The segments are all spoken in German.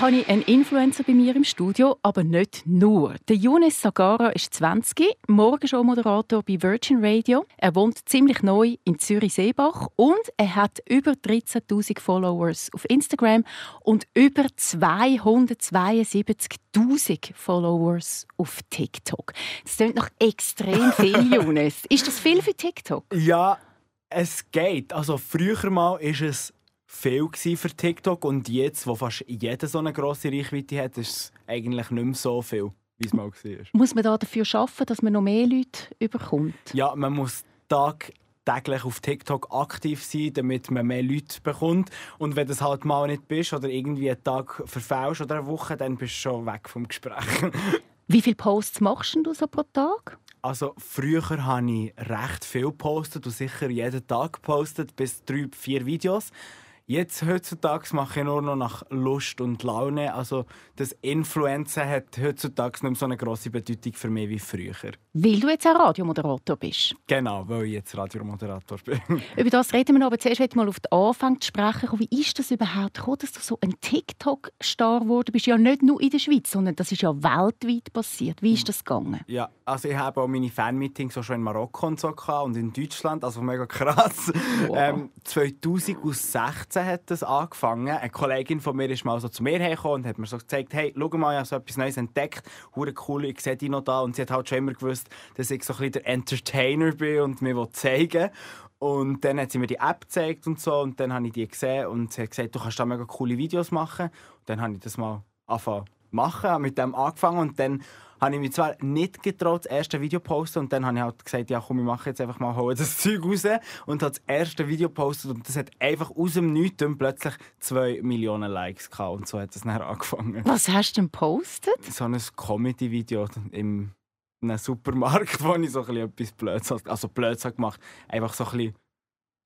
Habe ich einen Influencer bei mir im Studio, aber nicht nur. Der Younes Sagara ist 20, Morgenshow-Moderator bei Virgin Radio. Er wohnt ziemlich neu in Zürich-Seebach und er hat über 13.000 Followers auf Instagram und über 272.000 Followers auf TikTok. Das klingt noch extrem viel, Younes. Ist das viel für TikTok? Ja, es geht. Also früher mal ist es viel für TikTok und jetzt, wo fast jeder so eine grosse Reichweite hat, ist es eigentlich nicht mehr so viel, wie es mal war. Muss man da dafür arbeiten, dass man noch mehr Leute überkommt? Ja, man muss tagtäglich auf TikTok aktiv sein, damit man mehr Leute bekommt. Und wenn du das halt mal nicht bist oder irgendwie einen Tag verfällst oder eine Woche, dann bist du schon weg vom Gespräch. Wie viele Posts machst du so pro Tag? Also früher habe ich recht viel gepostet und sicher jeden Tag gepostet, bis drei, vier Videos. Jetzt heutzutage mache ich nur noch nach Lust und Laune. Also das Influenzen hat heutzutage nicht mehr so eine grosse Bedeutung für mich wie früher. Weil du jetzt auch Radiomoderator bist. Genau, weil ich jetzt Radiomoderator bin. Über das reden wir noch, aber zuerst mal auf den Anfang zu sprechen. Wie ist das überhaupt gekommen, dass du so ein TikTok-Star geworden bist? Ja nicht nur in der Schweiz, sondern das ist ja weltweit passiert. Wie ist das gegangen? Ja, also ich habe auch meine Fanmeetings auch schon in Marokko und so und in Deutschland, also mega krass. Wow. Ähm, 2016 2016 hat das angefangen. Eine Kollegin von mir ist mal so zu mir hergekommen und hat mir so gezeigt, hey, schau mal, ich habe so etwas Neues entdeckt, hure cool, ich sehe dich noch da. Und sie hat halt schon immer gewusst, dass ich so ein bisschen der Entertainer bin und mir zeigen und dann hat sie mir die App gezeigt und so und dann habe ich die gesehen und sie hat gesagt, du kannst da mega coole Videos machen. Und dann habe ich das mal angefangen machen, mit dem angefangen. Und dann habe ich mich zwar nicht getraut, das erste Video zu posten. Und dann habe ich halt gesagt, ja komm, ich mache jetzt einfach mal hole das Zeug raus. Und habe das erste Video gepostet. Und das hat einfach aus dem Nichts plötzlich 2 Millionen Likes gehabt. Und so hat es dann angefangen. Was hast du denn gepostet? So ein Comedy-Video im einem Supermarkt, wo ich so ein etwas Blöds, also Blöds gemacht. Einfach so ein bisschen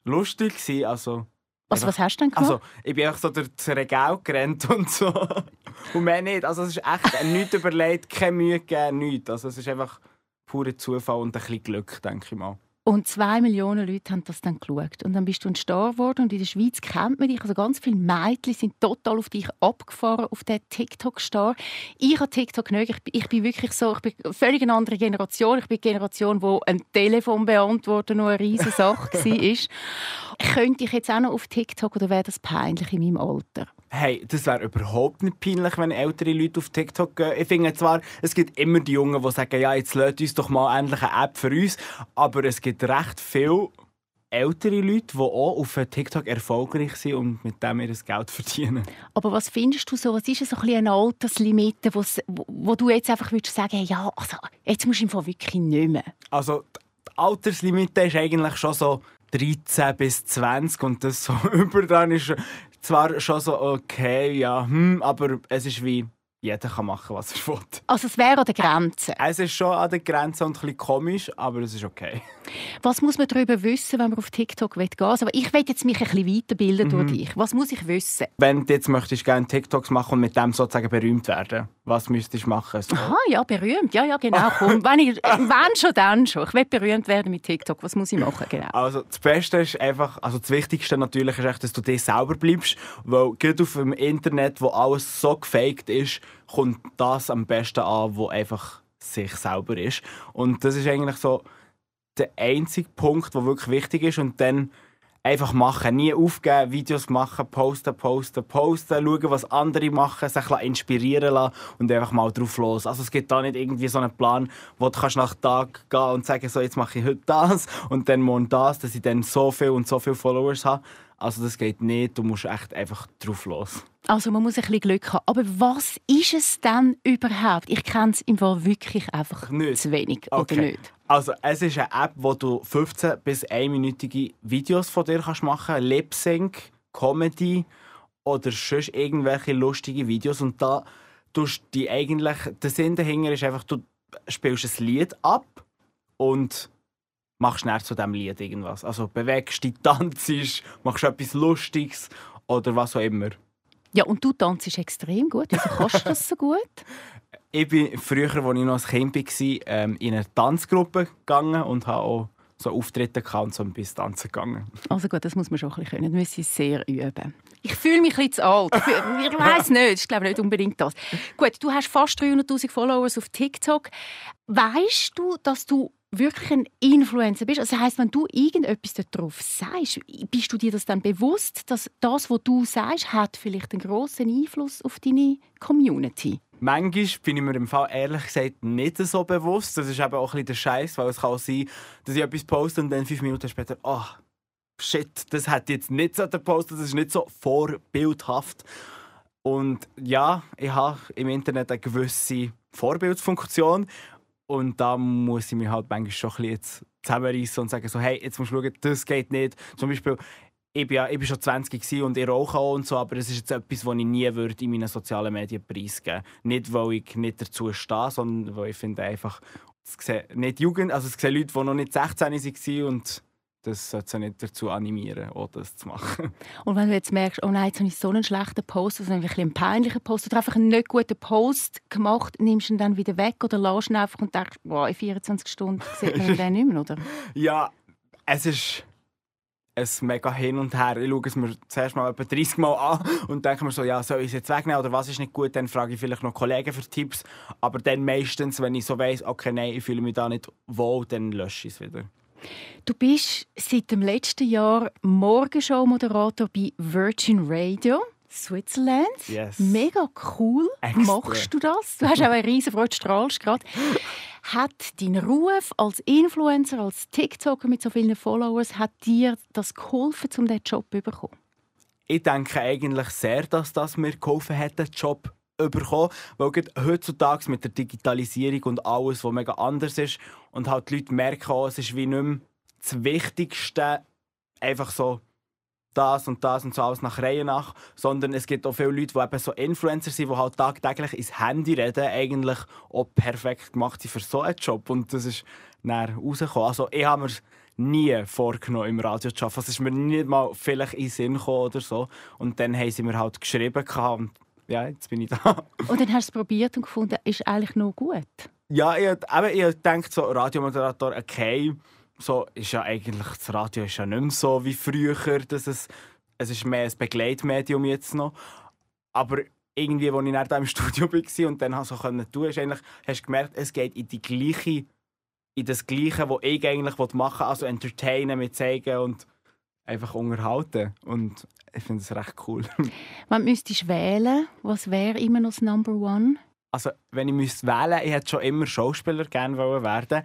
lustig war, also was, was hast du denn gemacht? Also, ich bin einfach so durch das Regal gerannt und so. und mehr nicht. Also, es ist echt nichts überlegt, keine Mühe gegeben, nichts. Also, es ist einfach purer Zufall und ein bisschen Glück, denke ich mal. Und zwei Millionen Leute haben das dann geschaut. Und dann bist du ein Star geworden. Und in der Schweiz kennt man dich. Also ganz viele Mädchen sind total auf dich abgefahren, auf den TikTok-Star. Ich habe TikTok nicht. Ich bin, ich bin wirklich so, ich bin eine völlig eine andere Generation. Ich bin die Generation, wo ein Telefon beantworten noch eine riesige Sache war. Könnte ich jetzt auch noch auf TikTok oder wäre das peinlich in meinem Alter? Hey, das wäre überhaupt nicht peinlich, wenn ältere Leute auf TikTok gehen. Ich finde zwar, es gibt immer die Jungen, die sagen, ja, jetzt lädt uns doch mal endlich eine App für uns. Aber es gibt recht viele ältere Leute, die auch auf TikTok erfolgreich sind und mit dem ihr Geld verdienen. Aber was findest du so? Was ist so ein eine Alterslimite, wo, wo du jetzt einfach würdest sagen, ja, also, jetzt musst du einfach wirklich nicht mehr? Also, die Alterslimite ist eigentlich schon so 13 bis 20 und das so über dann ist zwar schon so, okay, ja, hm, aber es ist wie jeder kann machen, was er will. Also es wäre an der Grenze? Es ist schon an der Grenze und ein bisschen komisch, aber es ist okay. Was muss man darüber wissen, wenn man auf TikTok gehen will? Also ich will jetzt mich ein bisschen weiterbilden mhm. durch dich. Was muss ich wissen? Wenn du jetzt möchtest gerne TikToks machen und mit dem sozusagen berühmt werden, was müsstest du machen? So? Aha, ja, berühmt. Ja, ja, genau. Komm, wenn, ich, wenn schon, dann schon. Ich will berühmt werden mit TikTok. Was muss ich machen? Genau. Also das Beste ist einfach, also das Wichtigste natürlich ist echt, dass du dir selber bleibst, weil gerade auf dem Internet, wo alles so gefaked ist, kommt das am besten an, wo einfach sich selber ist. Und das ist eigentlich so der einzige Punkt, der wirklich wichtig ist. Und dann einfach machen, nie aufgeben, Videos machen, posten, posten, posten, schauen, was andere machen, sich inspirieren lassen und einfach mal drauf los. Also es gibt da nicht irgendwie so einen Plan, wo du kannst nach Tag gehen und sagen, so jetzt mache ich heute das und dann morgen das, dass ich dann so viel und so viele Followers habe. Also das geht nicht, du musst echt einfach drauf los. Also man muss ein bisschen Glück haben. Aber was ist es denn überhaupt? Ich kenne es im Fall wirklich einfach nicht. zu wenig, okay. oder nicht? Also es ist eine App, wo du 15 bis 1-minütige Videos von dir kannst machen kannst. Lip-Sync, Comedy oder sonst irgendwelche lustige Videos. Und da tust die eigentlich, der Sinn dahinter ist einfach, du spielst ein Lied ab und machst näher zu diesem Lied irgendwas. Also bewegst dich, tanzt, machst etwas Lustiges oder was auch immer. Ja, und du tanzt extrem gut. Wieso kannst du das so gut? ich bin früher, als ich noch ein Kind war, ähm, in eine Tanzgruppe gegangen und habe auch so Auftritte gehabt und so ein bisschen tanzen gegangen. Also gut, das muss man schon ein bisschen können. Das müssen sehr üben. Ich fühle mich ein bisschen zu alt. Ich weiß nicht. Ich glaube nicht unbedingt das. Gut, du hast fast 300'000 Followers auf TikTok. Weißt du, dass du wirklich ein Influencer bist? Also das heisst, wenn du irgendetwas darauf sagst, bist du dir das dann bewusst, dass das, was du sagst, hat vielleicht einen grossen Einfluss auf deine Community? Manchmal bin ich mir im Fall ehrlich gesagt nicht so bewusst. Das ist eben auch ein bisschen der Scheiß, weil es kann sein, dass ich etwas poste und dann fünf Minuten später, oh, shit, das hat jetzt nicht so gepostet, das ist nicht so vorbildhaft. Und ja, ich habe im Internet eine gewisse Vorbildsfunktion und da muss ich mich halt manchmal schon ein bisschen zusammenreißen und sagen so, hey, jetzt musst du schauen, das geht nicht. Zum Beispiel, ich bin, ja, ich bin schon 20 und ich rauche auch und so, aber es ist jetzt etwas, was ich nie würde in meinen sozialen Medien preisgeben würde. Nicht, weil ich nicht dazu stehe, sondern weil ich finde einfach, es sehen nicht Jugend, also es sehen Leute, die noch nicht 16 waren und das sollte sie nicht dazu animieren, auch das zu machen. Und wenn du jetzt merkst, oh nein, jetzt habe ich so einen schlechten Post, also ein einen peinlichen Post oder einfach einen nicht guten Post gemacht, nimmst du ihn dann wieder weg oder lässt ihn einfach und denkst, wow, in 24 Stunden sieht man den nicht mehr, oder? Ja, es ist ein mega hin und her. Ich schaue es mir zuerst mal etwa 30 Mal an und denke mir so, ja, soll ich es jetzt wegnehmen oder was ist nicht gut? Dann frage ich vielleicht noch Kollegen für Tipps. Aber dann meistens, wenn ich so weiss, okay, nein, ich fühle mich da nicht wohl, dann lösche ich es wieder. Du bist seit dem letzten Jahr Morgenshow-Moderator bei Virgin Radio. Switzerland. Yes. Mega cool. Extra. Machst du das? Du hast auch eine riesen Freude, strahlst gerade. Hat dein Ruf als Influencer, als TikToker mit so vielen Followers, hat dir das geholfen, um diesen Job zu bekommen? Ich denke eigentlich sehr, dass das mir geholfen hat, den Job bekommen. Weil heutzutage mit der Digitalisierung und alles, was mega anders ist, und halt die Leute merken auch, es ist wie nicht mehr das Wichtigste, einfach so das und das und so alles nach Reihe nach, sondern es gibt auch viele Leute, die eben so Influencer sind, die halt tagtäglich ins Handy reden, eigentlich auch perfekt gemacht sind für so einen Job und das ist dann rausgekommen. Also ich habe mir nie vorgenommen, im Radio zu arbeiten. Es ist mir nicht mal vielleicht in den Sinn gekommen oder so. Und dann haben sie mir halt geschrieben und ja, jetzt bin ich da. Und dann hast du es probiert und gefunden, ist eigentlich noch gut? Ja, ich, eben, ich denke so, Radiomoderator, okay, so ist ja eigentlich, das Radio ist ja nicht mehr so wie früher, dass es, es ist mehr ein Begleitmedium jetzt noch. Aber irgendwie, als ich dann im Studio war und dann so tun konnte, hast du gemerkt, es geht in die gleiche, in das Gleiche, was ich eigentlich machen wollte, also entertainen, mit zeigen und einfach unterhalten. Und ich finde es recht cool. Wenn müsstest wählen, was wäre immer noch das Number One? Also, wenn ich müsste wählen, ich hätte schon immer Schauspieler gerne werden.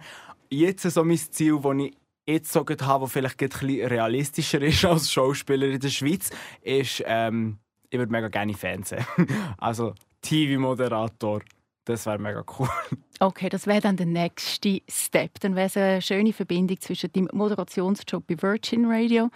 Jetzt so mein Ziel, das ich jetzt so habe, das vielleicht ein bisschen realistischer ist als Schauspieler in der Schweiz, ist, ähm, ich würde mega gerne Fernsehen. also TV-Moderator. Das wäre mega cool. Okay, das wäre dann der nächste Step. Dann wäre es eine schöne Verbindung zwischen dem Moderationsjob bei Virgin Radio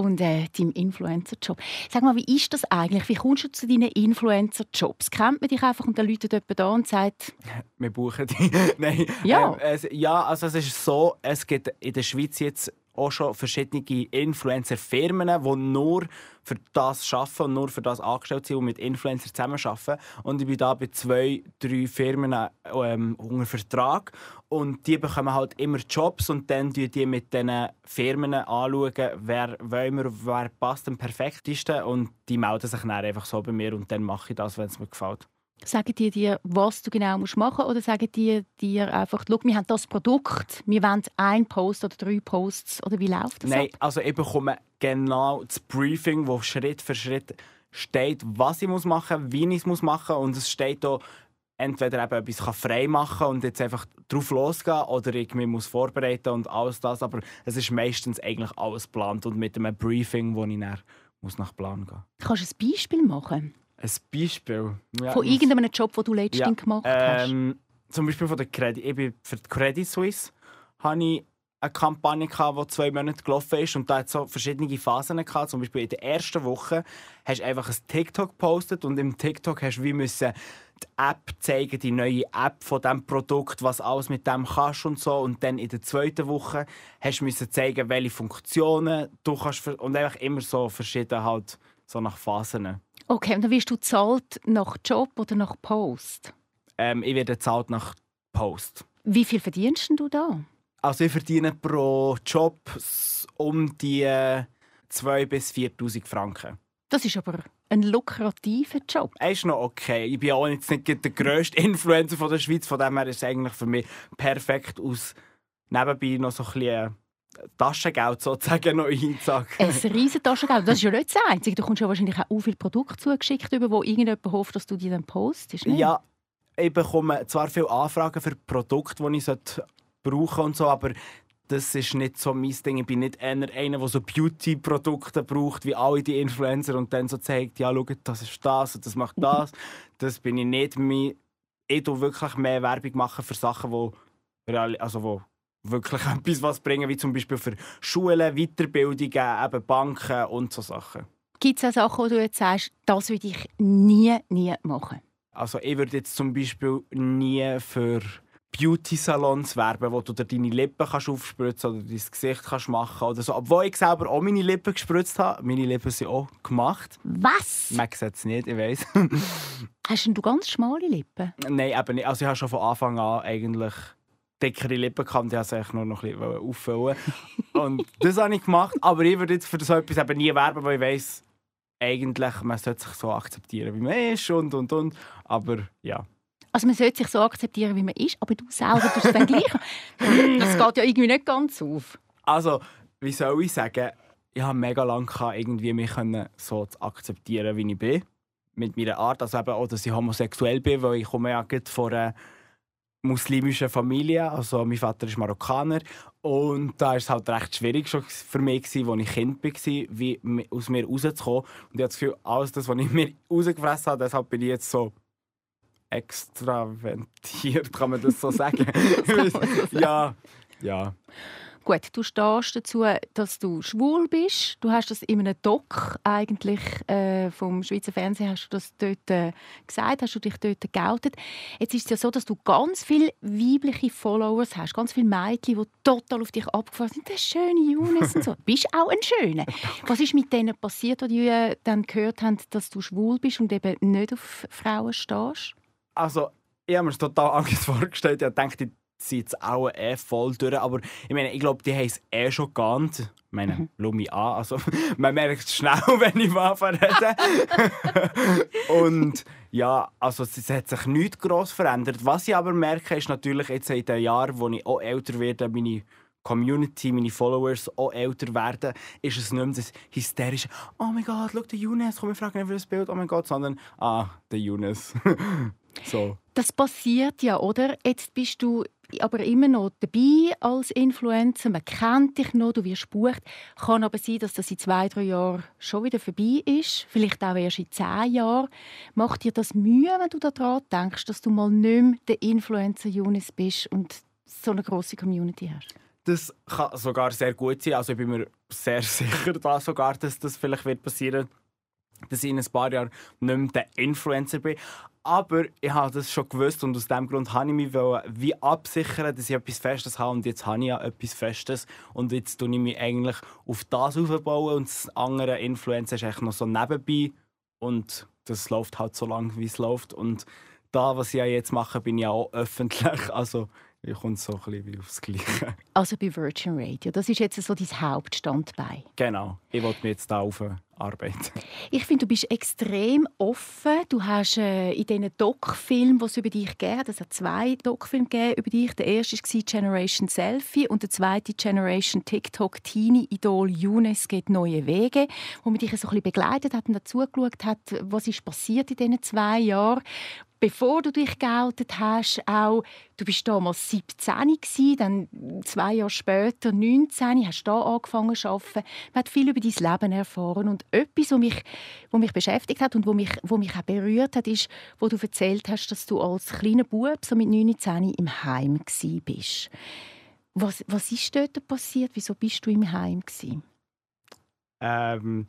und äh, deinem Influencer-Job. Sag mal, wie ist das eigentlich? Wie kommst du zu deinen Influencer-Jobs? Kennt man dich einfach und dann läutet jemand da und sagt... Wir buchen dich. Nein. Ja. Ähm, es, ja, also es ist so, es gibt in der Schweiz jetzt auch schon verschiedene Influencer-Firmen, die nur für das arbeiten und nur für das angestellt sind und mit Influencern zusammenarbeiten. Und ich bin da bei zwei, drei Firmen ähm, unter Vertrag. Und die bekommen halt immer Jobs und dann schauen die mit diesen Firmen anschauen, wer, wir, wer passt am perfektesten. Und die melden sich dann einfach so bei mir und dann mache ich das, wenn es mir gefällt. Sagen die dir, was du genau machen musst oder sagen die dir einfach, schau, wir haben das Produkt, wir wollen einen Post oder drei Posts oder wie läuft das Nein, ab? also ich bekomme genau das Briefing, wo Schritt für Schritt steht, was ich machen muss, wie ich es machen muss und es steht da entweder eben etwas frei machen und jetzt einfach drauf losgehen oder ich mich muss vorbereiten und alles das, aber es ist meistens eigentlich alles geplant und mit einem Briefing, wo ich dann muss nach Plan gehen. Kannst du ein Beispiel machen? Ein Beispiel? Ja, von irgendeinem Job, den du letztens ja, gemacht hast? Ähm, zum Beispiel von der Credit, ich bin für die Credit Suisse habe ich eine Kampagne, die zwei Monate gelaufen ist und da hat so verschiedene Phasen gehabt. Zum Beispiel in der ersten Woche hast du einfach ein TikTok gepostet und im TikTok hast du wie müssen die App zeigen, die neue App von dem Produkt, was alles mit dem kannst und so. Und dann in der zweiten Woche hast du müssen zeigen, welche Funktionen du kannst und einfach immer so verschieden halt so nach Phasen. Okay, und dann wirst du zahlt nach Job oder nach Post? ähm, ich werde zahlt nach Post. Wie viel verdienst du da? Also ich verdiene pro Job um die 2.000 bis 4'000 Franken. Das ist aber ein lukrativer Job. Er ist noch okay. Ich bin auch jetzt nicht der grösste Influencer von der Schweiz, von dem her ist es eigentlich für mich perfekt aus nebenbei noch so ein bisschen Taschengeld sozusagen noch einzusagen. Ein riesen Taschengeld. Das ist ja nicht das Einzige. Du kommst ja wahrscheinlich auch viele Produkte zugeschickt, über wo irgendjemand hofft, dass du die dann postest. Nicht? Ja, ich bekomme zwar viele Anfragen für Produkte, die ich brauchen und so, aber das ist nicht so mein Ding. Ich bin nicht einer, der so Beauty-Produkte braucht, wie alle die Influencer und dann so zeigt, ja, schau, das ist das und das macht das. Das bin ich nicht. Ich tue wirklich mehr Werbung machen für Sachen, die, also wo wirklich etwas was bringen, wie zum Beispiel für Schulen, Weiterbildungen, eben Banken und so Sachen. Gibt es auch Sachen, wo du jetzt sagst, das würde ich nie, nie machen? Also ich würde jetzt zum Beispiel nie für Beauty-Salons werben, wo du dir deine Lippen kannst aufspritzen oder dein Gesicht kannst machen oder so. Obwohl ich selber auch meine Lippen gespritzt habe. Meine Lippen sind auch gemacht. Was? Man sieht es nicht, ich weiß. Hast du ganz schmale Lippen? Nein, eben nicht. Also ich habe schon von Anfang an eigentlich dickere Lippen gehabt, die habe ich nur noch ein bisschen auffüllen. und das habe ich gemacht. Aber ich würde jetzt für so etwas eben nie werben, weil ich weiß, eigentlich, man sollte sich so akzeptieren, wie man ist und und und. Aber ja. Also man sollte sich so akzeptieren, wie man ist, aber du selber tust es dann gleich. das geht ja irgendwie nicht ganz auf. Also, wie soll ich sagen, ich habe mega lange irgendwie mich so zu akzeptieren, wie ich bin. Mit meiner Art, also eben auch, dass ich homosexuell bin, weil ich komme ja von einer muslimischen Familie, also mein Vater ist Marokkaner und da war es halt recht schwierig schon für mich, als ich Kind war, wie aus mir rauszukommen. Und ich habe das Gefühl, alles das, was ich mir rausgefressen habe, deshalb bin ich jetzt so extraventiert, kann man das so sagen? ja, ja. Gut, du stehst dazu, dass du schwul bist. Du hast das in einem Doc eigentlich äh, vom Schweizer Fernsehen hast du das dort äh, gesagt, hast du dich dort geoutet. Jetzt ist es ja so, dass du ganz viele weibliche Followers hast, ganz viele Mädchen, die total auf dich abgefahren sind. Das schöne Jonas und so. Du bist auch ein schöner. Was ist mit denen passiert, die äh, dann gehört haben, dass du schwul bist und eben nicht auf Frauen stehst? Also, ich habe mir das total anders vorgestellt. Ich dachte, sind jetzt auch eh voll durch. Aber ich meine, ich glaube, die haben es eh schon geahnt. Ich meine, mhm. schau mich an. Also, man merkt es schnell, wenn ich mal rede. Und ja, also es hat sich nichts gross verändert. Was ich aber merke, ist natürlich jetzt in den Jahren, wo ich auch älter werde, meine Community, meine Followers auch älter werden, ist es nicht mehr das hysterische «Oh mein Gott, schau, der Younes, komm, wir fragen nicht für das Bild, oh mein Gott», sondern «Ah, der Younes». So. Das passiert ja, oder? Jetzt bist du aber immer noch dabei als Influencer. Man kennt dich noch, du wirst gebucht. Kann aber sein, dass das in zwei, drei Jahren schon wieder vorbei ist. Vielleicht auch erst in zehn Jahren. Macht dir das Mühe, wenn du daran denkst, dass du mal nicht mehr der Influencer Jonas bist und so eine große Community hast? Das kann sogar sehr gut sein. Also ich bin mir sehr sicher, da sogar, dass das vielleicht wird passieren dass ich in ein paar Jahren nicht mehr der Influencer bin. Aber ich habe das schon gewusst und aus diesem Grund habe ich mich wie absichern, dass ich etwas Festes habe. Und jetzt habe ich ja etwas Festes. Und jetzt tue ich mich eigentlich auf das aufbauen und das andere Influencer ist eigentlich noch so nebenbei. Und das läuft halt so lange, wie es läuft. Und da, was ich jetzt mache, bin ich auch öffentlich. Also ich komme so ein bisschen aufs Gleiche. Also bei Virgin Radio, das ist jetzt so dein Hauptstandbein. Genau, ich wollte mich jetzt da arbeiten. Ich finde, du bist extrem offen. Du hast äh, in diesen Doc-Filmen, die es über dich gegeben es hat zwei Doc-Filme über dich. Der erste war «Generation Selfie» und der zweite «Generation TikTok Teenie Idol Younes geht neue Wege», wo man dich so ein bisschen begleitet hat und dazu geschaut hat, was ist passiert in diesen zwei Jahren bevor du dich geoutet hast, auch, du bist damals 17 gewesen, dann zwei Jahre später 19, hast da angefangen zu arbeiten. Man hat viel über dein Leben erfahren und etwas, was mich, was mich beschäftigt hat und was mich, was mich auch berührt hat, ist, wo du erzählt hast, dass du als kleiner Bub, so mit 19, im Heim bist. Was, was ist dort passiert? Wieso bist du im Heim Ähm,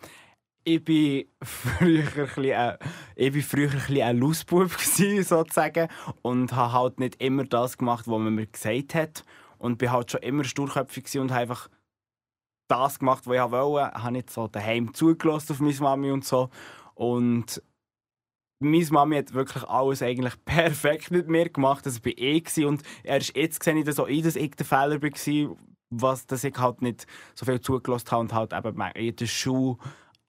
ich war früher ein bisschen, äh, ich bin früher ein, Lausbub sozusagen und habe halt nicht immer das gemacht, was man mir gesagt hat und bin halt schon immer sturköpfig und habe einfach das gemacht, was ich wollte. Ich habe nicht so daheim zugelassen auf meine Mami und so und meine Mami hat wirklich alles eigentlich perfekt mit mir gemacht. Das war ich. Und erst jetzt sehe ich das auch ein, dass ich der Fehler war, was, dass ich halt nicht so viel zugelassen habe und halt eben in der Schule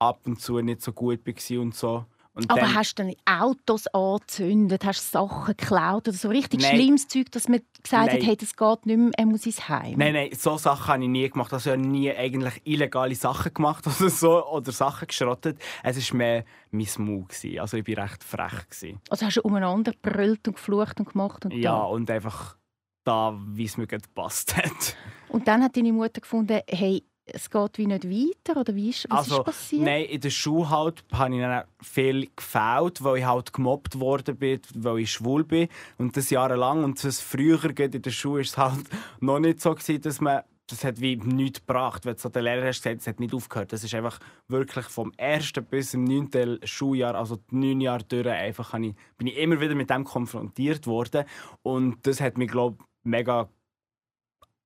ab und zu nicht so gut war und so. Und aber dann, hast du dann Autos angezündet, hast Sachen geklaut oder so richtig nein, schlimmes Zeug, dass man gesagt nein. hat, hey, das geht nicht mehr, er muss ins Heim? Nein, nein, so Sachen habe ich nie gemacht. Also ich habe nie eigentlich illegale Sachen gemacht oder so, oder Sachen geschrottet. Es war mehr mein Mut. Also ich war recht frech. Gewesen. Also hast du umeinander gebrüllt und geflucht und gemacht? Und ja, da. und einfach da, wie es mir gepasst hat. Und dann hat deine Mutter gefunden, hey, es geht wie nicht weiter? Oder wie ist, was also, ist passiert? Nein, in der Schule halt habe ich dann viel gefällt, weil ich halt gemobbt worden bin, weil ich schwul bin. Und das jahrelang. Und das früher in der Schule war es halt noch nicht so, gewesen, dass man das hat wie nichts gebracht. Wenn du so der Lehrer hast gesagt, es hat nicht aufgehört. Das ist einfach wirklich vom ersten bis zum neunten Schuljahr, also neun Jahre durch, einfach ich, bin ich immer wieder mit dem konfrontiert worden. Und das hat mich, glaube mega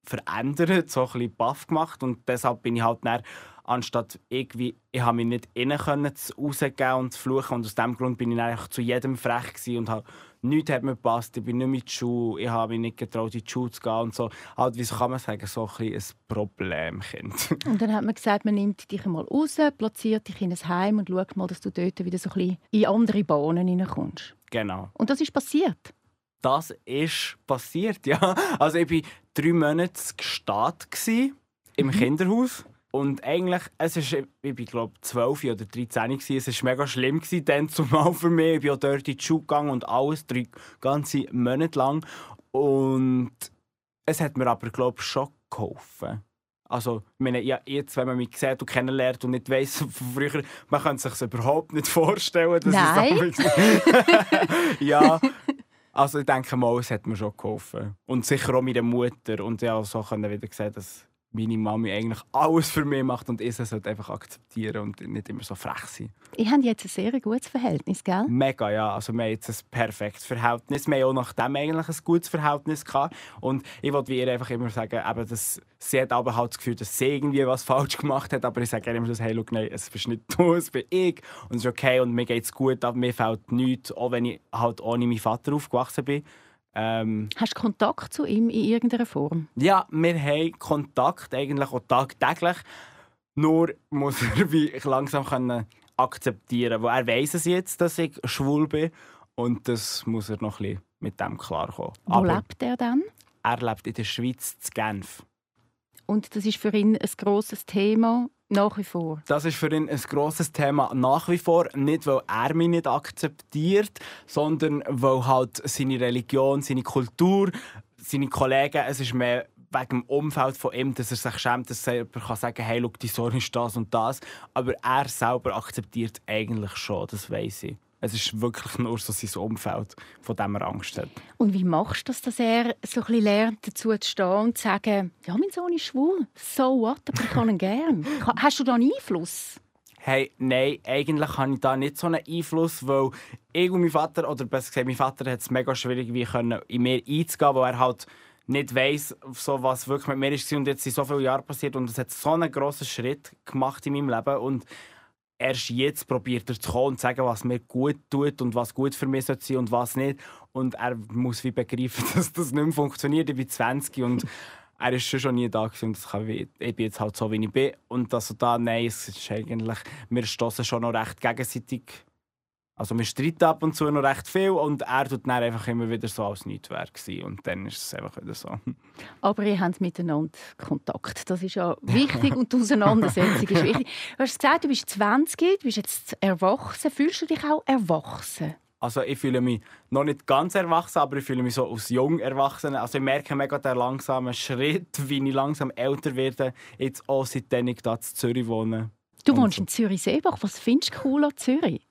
verändert, so ein bisschen baff gemacht und deshalb bin ich halt dann, anstatt irgendwie, ich habe mich nicht innen können rausgeben und zu fluchen und aus diesem Grund bin ich eigentlich zu jedem frech gewesen und habe nichts hat mir gepasst, ich bin nicht mit Schuhe, ich habe mich nicht getraut, in die Schule zu gehen und so. Halt, wie kann man sagen, so ein, ein Problemkind. Und dann hat man gesagt, man nimmt dich mal raus, platziert dich in ein Heim und schaut mal, dass du dort wieder so ein bisschen in andere Bahnen hineinkommst. Genau. Und das ist passiert? das ist passiert, ja. Also ich war drei Monate gestartet im mhm. Kinderhaus. Und eigentlich, es ist, ich bin glaube 12 oder 13 gewesen. Es war mega schlimm gewesen, dann zumal für mich. Ich bin auch dort in die Schule gegangen und alles, drei ganze Monate lang. Und es hat mir aber glaube schon geholfen. Also, ich meine, ja, jetzt, wenn man mich sieht und kennenlernt und nicht weiss von früher, man kann sich überhaupt nicht vorstellen, dass Nein. es ja, also ich denke mal, es hat mir schon geholfen. Und sicher auch meine Mutter. Und ja, so wieder sehen, dass meine Mami eigentlich alles für mich macht und ich es halt einfach akzeptieren und nicht immer so frech sein. Ich habe jetzt ein sehr gutes Verhältnis, gell? Mega, ja. Also wir haben jetzt ein perfektes Verhältnis. Wir haben auch nach dem eigentlich ein gutes Verhältnis gehabt. Und ich wollte wie ihr einfach immer sagen, eben, dass sie hat aber halt das Gefühl, dass sie irgendwie was falsch gemacht hat. Aber ich sage immer, hey, look, nein, es bist nicht du, es bin ich. Und es ist okay und mir geht es gut, aber mir fällt nichts, auch wenn ich halt ohne meinen Vater aufgewachsen bin. Ähm, Hast du Kontakt zu ihm in irgendeiner Form? Ja, wir haben Kontakt eigentlich auch tagtäglich. Nur muss er wie langsam können akzeptieren können. Er weiß es jetzt, dass ich schwul bin. Und das muss er noch ein bisschen mit dem klarkommen. Wo Aber lebt er dann? Er lebt in der Schweiz, in Genf. Und das ist für ihn ein grosses Thema nach wie vor. Das ist für ihn ein grosses Thema nach wie vor. Nicht, weil er mich nicht akzeptiert, sondern weil halt seine Religion, seine Kultur, seine Kollegen, es ist mehr wegen dem Umfeld von ihm, dass er sich schämt, dass er kann sagen hey, schau, die Sohn ist das und das. Aber er selber akzeptiert eigentlich schon, das weiß ich. Es ist wirklich nur so sein Umfeld, von dem er Angst hat. Und wie machst du das, dass er so ein bisschen lernt, dazu zu stehen und zu sagen, ja, mein Sohn ist schwul, so what, aber ich kann ihn gerne. Hast du da einen Einfluss? Hey, nein, eigentlich habe ich da nicht so einen Einfluss, weil ich und mein Vater, oder besser gesagt, mein Vater hat es mega schwierig, wie können, in mir einzugehen, weil er halt nicht weiss, so, was wirklich mit mir ist und jetzt sind so viele Jahre passiert und es hat so einen grossen Schritt gemacht in meinem Leben und erst jetzt probiert er zu kommen und zu sagen, was mir gut tut und was gut für mich sein sollte und was nicht. Und er muss wie begreifen, dass das nicht mehr funktioniert. Ich bin 20 und er ist schon nie da und das kann, ich bin jetzt halt so, wie ich bin. Und also da, nein, es ist eigentlich, wir stoßen schon noch recht gegenseitig also wir streiten ab und zu noch recht viel und er tut dann einfach immer wieder so, als nichts wäre und dann ist es einfach wieder so. Aber ihr habt miteinander Kontakt, das ist ja wichtig und die Auseinandersetzung ist wichtig. Du hast gesagt, du bist 20, du bist jetzt erwachsen. Fühlst du dich auch erwachsen? Also ich fühle mich noch nicht ganz erwachsen, aber ich fühle mich so als jung erwachsen. Also ich merke mega den langsamen Schritt, wie ich langsam älter werde, jetzt auch seitdem ich hier in Zürich wohne. Du wohnst so. in Zürich-Seebach. Was findest du cool an Zürich?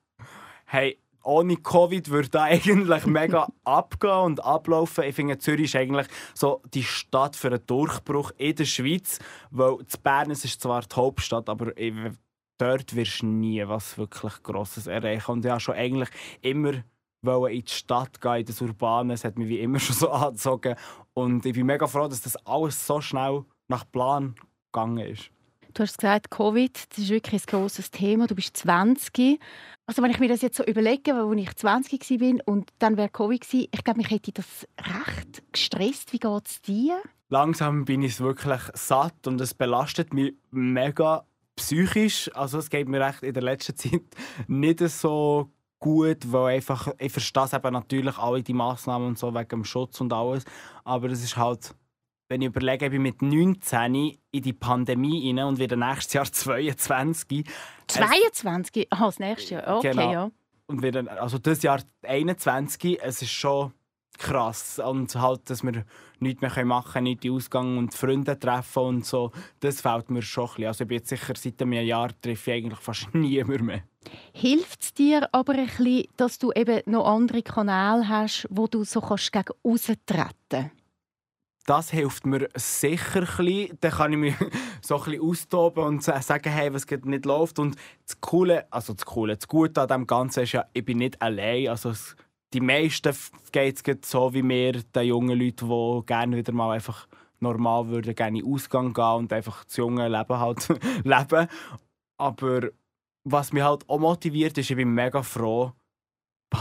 Hey, ohne Covid würde da eigentlich mega abgehen und ablaufen. Ich finde, Zürich ist eigentlich so die Stadt für einen Durchbruch in der Schweiz, weil Bern ist zwar die Hauptstadt, aber dort wirst du nie was wirklich Grosses erreichen. Und habe schon eigentlich immer in die Stadt gehen, in das Urbane. Es hat mich wie immer schon so angezogen. Und ich bin mega froh, dass das alles so schnell nach Plan gegangen ist. Du hast gesagt, Covid, das ist wirklich ein grosses Thema. Du bist 20. Also wenn ich mir das jetzt so überlege, als ich 20 war und dann wäre Covid gewesen, ich glaube, mich hätte das recht gestresst. Wie geht es dir? Langsam bin ich wirklich satt und es belastet mich mega psychisch. Also es geht mir recht in der letzten Zeit nicht so gut, weil einfach, ich verstehe eben natürlich alle die Massnahmen und so wegen dem Schutz und alles, aber es ist halt wenn ich überlege, ich bin mit 19 in die Pandemie rein und wieder nächstes Jahr 22. 22? Aha, das nächste Jahr. Okay, genau. ja. Und wieder, also das Jahr 21, es ist schon krass. Und halt, dass wir nichts mehr machen können, nicht in Ausgang und Freunde treffen und so, das fällt mir schon ein bisschen. Also ich bin jetzt sicher, seit einem Jahr treffe ich eigentlich fast niemand mehr. Hilft es dir aber ein bisschen, dass du eben noch andere Kanäle hast, wo du so kannst gegen austreten kannst? Das hilft mir sicher ein. Dann kann ich mich so ein austoben und sagen, hey, was nicht läuft. Und das Coole, also das Coole, das Gute an dem Ganzen ist ja, ich bin nicht allein. Also die meisten geht es so wie mir, den jungen Leuten, die gerne wieder mal einfach normal würden, gerne in Ausgang gehen und einfach das junge Leben halt leben. Aber was mich halt auch motiviert ist, ich bin mega froh,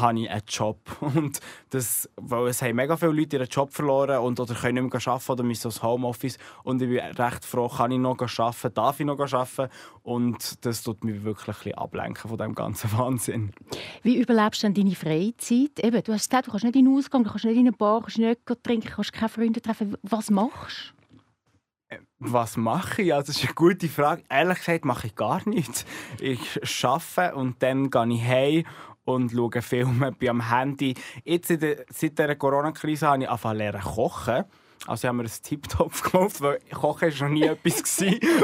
habe ich einen Job. Und das, weil es haben mega viele Leute ihren Job verloren und, oder können nicht mehr arbeiten oder müssen ins Homeoffice. Und ich bin recht froh, kann ich noch arbeiten, darf ich noch arbeiten. Und das tut mich wirklich ein bisschen ablenken von diesem ganzen Wahnsinn. Wie überlebst du denn deine Freizeit? Eben, du hast gesagt, du kannst nicht in den Ausgang, du kannst nicht in eine Bar, du kannst nicht trinken, du kannst keine Freunde treffen. Was machst du? Äh, was mache ich? Also, das ist eine gute Frage. Ehrlich gesagt mache ich gar nichts. Ich arbeite und dann gehe ich heim und schaue Filme am Handy. Jetzt der, seit der Corona-Krise habe ich angefangen kochen. Also haben wir einen Tip-Top gekauft, weil Kochen war noch nie etwas,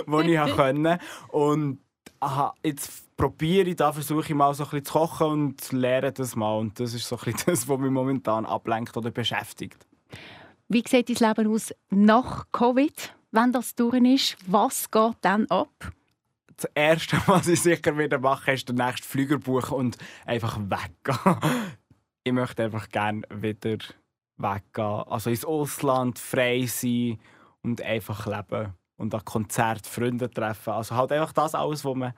was ich konnte. Und aha, jetzt probiere ich, da versuche ich mal so ein bisschen zu kochen und lerne das mal. Und das ist so ein bisschen das, was mich momentan ablenkt oder beschäftigt. Wie sieht dein Leben aus nach Covid? Wenn das durch ist, was geht dann ab? Das Erste, was ich sicher wieder mache, ist den nächsten Flüger buchen und einfach weggehen. ich möchte einfach gerne wieder weggehen. Also ins Ausland, frei sein und einfach leben. Und an Konzert Freunde treffen. Also halt einfach das alles, was man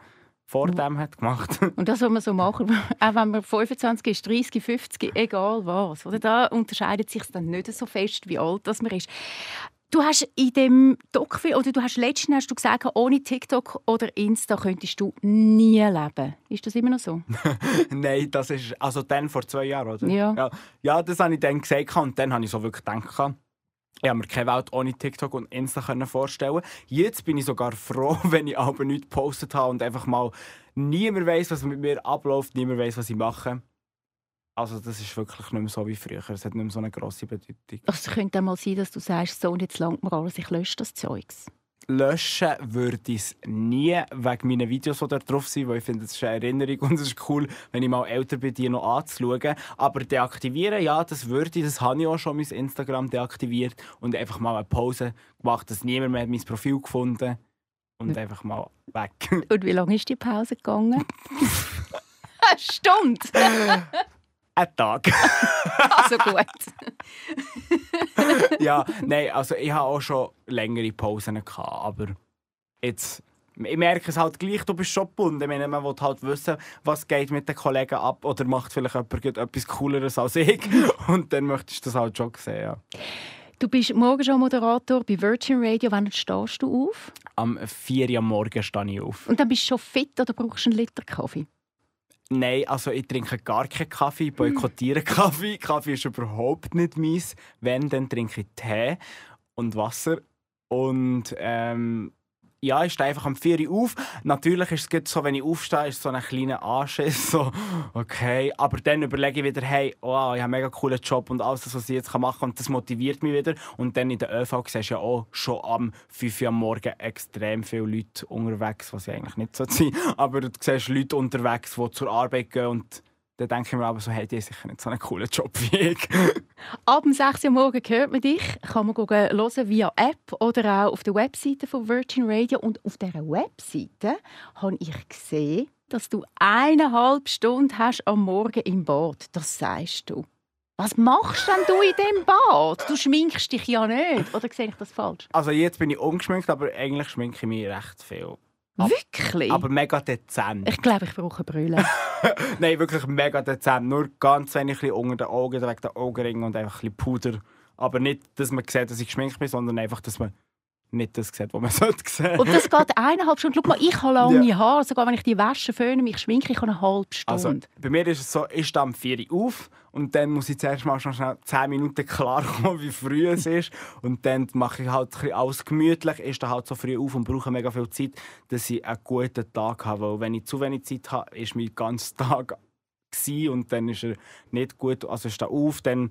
vor dem hat gemacht. und das, was man so machen, auch wenn man 25 ist, 30, 50, egal was. Oder da unterscheidet sich dann nicht so fest, wie alt das man ist. Du hast in dem Doc oder du hast letztens hast du gesagt, ohne TikTok oder Insta könntest du nie leben. Ist das immer noch so? Nein, das ist also dann vor zwei Jahren, oder? Ja. Ja, ja das habe ich dann gesagt und dann habe ich so wirklich gedacht, ich habe mir keine Welt ohne TikTok und Insta vorstellen Jetzt bin ich sogar froh, wenn ich aber nichts gepostet habe und einfach mal niemand weiß, was mit mir abläuft, niemand weiß, was ich mache. Also das ist wirklich nicht mehr so wie früher. Es hat nicht mehr so eine grosse Bedeutung. Also es könnte mal sein, dass du sagst, so und jetzt langt mir alles, ich lösche das Zeugs. Löschen würde ich es nie wegen meinen Videos, die da drauf sind, weil ich finde, das ist eine Erinnerung und es ist cool, wenn ich mal älter bin, die noch anzuschauen. Aber deaktivieren, ja, das würde ich, das habe ich auch schon mein Instagram deaktiviert und einfach mal eine Pause gemacht, dass niemand mehr mein Profil gefunden und einfach mal weg. Und wie lange ist die Pause gegangen? Eine Stunde! Ein Tag. also gut. ja, nein, also ich habe auch schon längere Pausen gehabt, aber jetzt ich merke es halt gleich, du bist schon gebunden. Ich meine, man will halt wissen, was geht mit den Kollegen ab oder macht vielleicht jemand etwas Cooleres als ich. Und dann möchtest du das halt schon sehen. Ja. Du bist morgen schon Moderator bei Virgin Radio. Wann stehst du auf? Am 4 Uhr am Morgen stehe ich auf. Und dann bist du schon fit oder brauchst du einen Liter Kaffee? Nein, also ich trinke gar keinen Kaffee, ich boykottiere Kaffee. Kaffee ist überhaupt nicht meins. Wenn, dann trinke ich Tee und Wasser. Und ähm, ja, ich stehe einfach am 4 Uhr auf. Natürlich ist es so, wenn ich aufstehe, ist es so ein kleiner Anschiss. So, okay. Aber dann überlege ich wieder, hey, oh, ich habe einen mega coolen Job und alles, was ich jetzt machen kann. Und das motiviert mich wieder. Und dann in der ÖV siehst du ja auch schon am 5 Uhr am Morgen extrem viele Leute unterwegs, was ich eigentlich nicht so sein Aber du siehst Leute unterwegs, die zur Arbeit gehen und dann denke ich mir aber so, hey, die haben sicher nicht so einen coolen Job wie ich. Ab 6 Uhr morgen hört man dich. Kann man hören via App oder auch auf der Webseite von Virgin Radio. Und auf dieser Webseite habe ich gesehen, dass du eineinhalb Stunden hast am Morgen im Bad. Das sagst du. Was machst denn du in dem Bad? Du schminkst dich ja nicht. Oder sehe ich das falsch? Also jetzt bin ich ungeschminkt, aber eigentlich schminke ich mich recht viel. Wirklich? Aber mega dezent. ich glaube, ich brauche Brille. Nein, wirklich mega dezent. Nur ganz wenig unter den Augen, wegen den Augenringen und einfach ein bisschen Puder. Aber nicht, dass man sieht, dass ich geschminkt bin, sondern einfach, dass man nicht das sieht, was man sollte sehen. Und das geht eineinhalb Stunden. Schau mal, ich habe lange Haare. Sogar wenn ich die Wäsche föhne, mich schminke, ich habe eine halbe Stunde. Also, bei mir ist es so, ich stehe um 4 Uhr auf und dann muss ich zuerst mal schon schnell 10 Minuten klarkommen, wie früh es ist. Und dann mache ich halt alles gemütlich, ich stehe halt so früh auf und brauche mega viel Zeit, dass ich einen guten Tag habe. Weil wenn ich zu wenig Zeit habe, ist mein ganzer Tag und dann ist er nicht gut. Also ich stehe auf, dann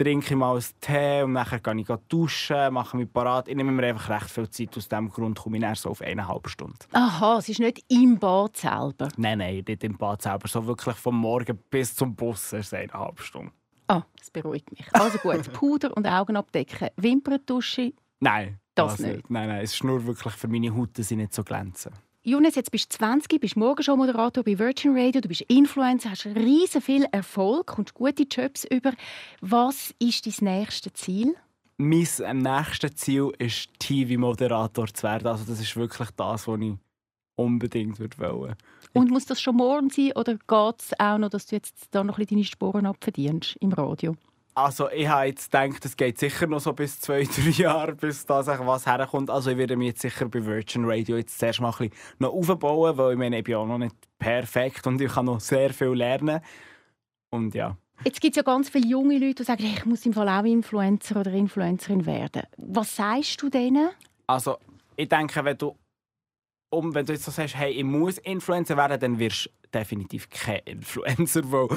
trinke ich mal einen Tee und dann gehe ich duschen, mache mich parat. Ich nehme mir einfach recht viel Zeit. Aus diesem Grund komme ich so auf eineinhalb Stunden. Aha, es ist nicht im Bad selber. Nein, nein, nicht im Bad selber. So wirklich vom Morgen bis zum Bus ist eineinhalb Stunden. Ah, das beruhigt mich. Also gut, Puder und Augen abdecken. Wimperntusche, Nein. Das also, nicht. Nein, nein, es ist nur wirklich für meine Haut, dass sie nicht so glänzen. Jonas, jetzt bist du 20, bist Morgenshow-Moderator bei Virgin Radio, du bist Influencer, hast riesen viel Erfolg, kommst gute Jobs über. Was ist dein nächstes Ziel? Mein ähm, nächstes Ziel ist, TV-Moderator zu werden. Also das ist wirklich das, was ich unbedingt wollen. Und muss das schon morgen sein oder geht es auch noch, dass du jetzt da noch ein bisschen deine Sporen abverdienst im Radio? Also ich habe jetzt gedacht, es geht sicher noch so bis zwei, drei Jahre, bis da was herkommt. Also ich werde mich jetzt sicher bei Virgin Radio jetzt zuerst mal ein bisschen noch aufbauen, weil ich meine, ich bin auch noch nicht perfekt und ich kann noch sehr viel lernen. Und ja. Jetzt gibt es ja ganz viele junge Leute, die sagen, ich muss im Fall auch Influencer oder Influencerin werden. Was sagst du denen? Also ich denke, wenn du, um, wenn du jetzt so sagst, hey, ich muss Influencer werden, dann wirst du definitiv kein Influencer, weil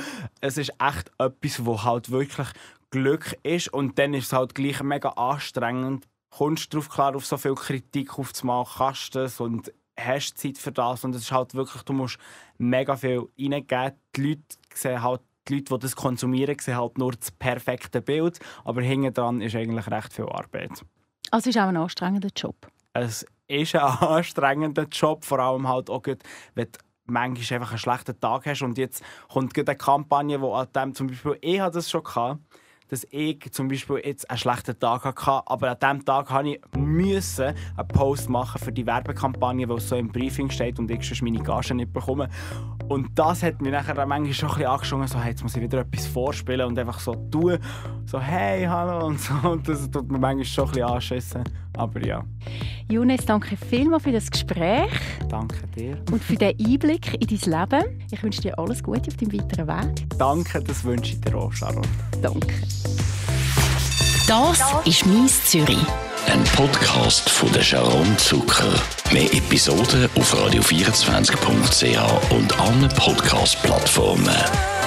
es ist echt etwas, wo halt wirklich Glück ist und dann ist es halt gleich mega anstrengend. Kommst du drauf klar, auf so viel Kritik aufzumachen, kannst das und hast Zeit für das und es ist halt wirklich, du musst mega viel reingeben. Die Leute sehen halt die Leute, die das konsumieren, sehen halt nur das perfekte Bild, aber hinten dran ist eigentlich recht viel Arbeit. Also ist auch ein anstrengender Job. Es ist ein anstrengender Job, vor allem halt auch gut, wenn du manchmal einfach einen schlechten Tag hast. Und jetzt kommt eine Kampagne, wo an dem zum Beispiel, ich hatte das schon gehabt, dass ich zum Beispiel jetzt einen schlechten Tag hatte, aber an diesem Tag musste ich müssen einen Post machen für die Werbekampagne, weil es so im Briefing steht und ich meine Gage nicht bekomme. Und das hat mich dann manchmal schon ein bisschen angeschoben, so, hey, jetzt muss ich wieder etwas vorspielen und einfach so tun, so hey, hallo und so. Und das tut mir manchmal schon ein bisschen anschissen. Aber ja, Jonas, danke vielmals für das Gespräch danke dir. und für den Einblick in dein Leben. Ich wünsche dir alles Gute auf deinem weiteren Weg. Danke, das wünsche ich dir auch, Sharon. Danke. Das ist «Mies Zürich». Ein Podcast von der Sharon Zucker. Mehr Episoden auf radio24.ch und allen Podcast-Plattformen.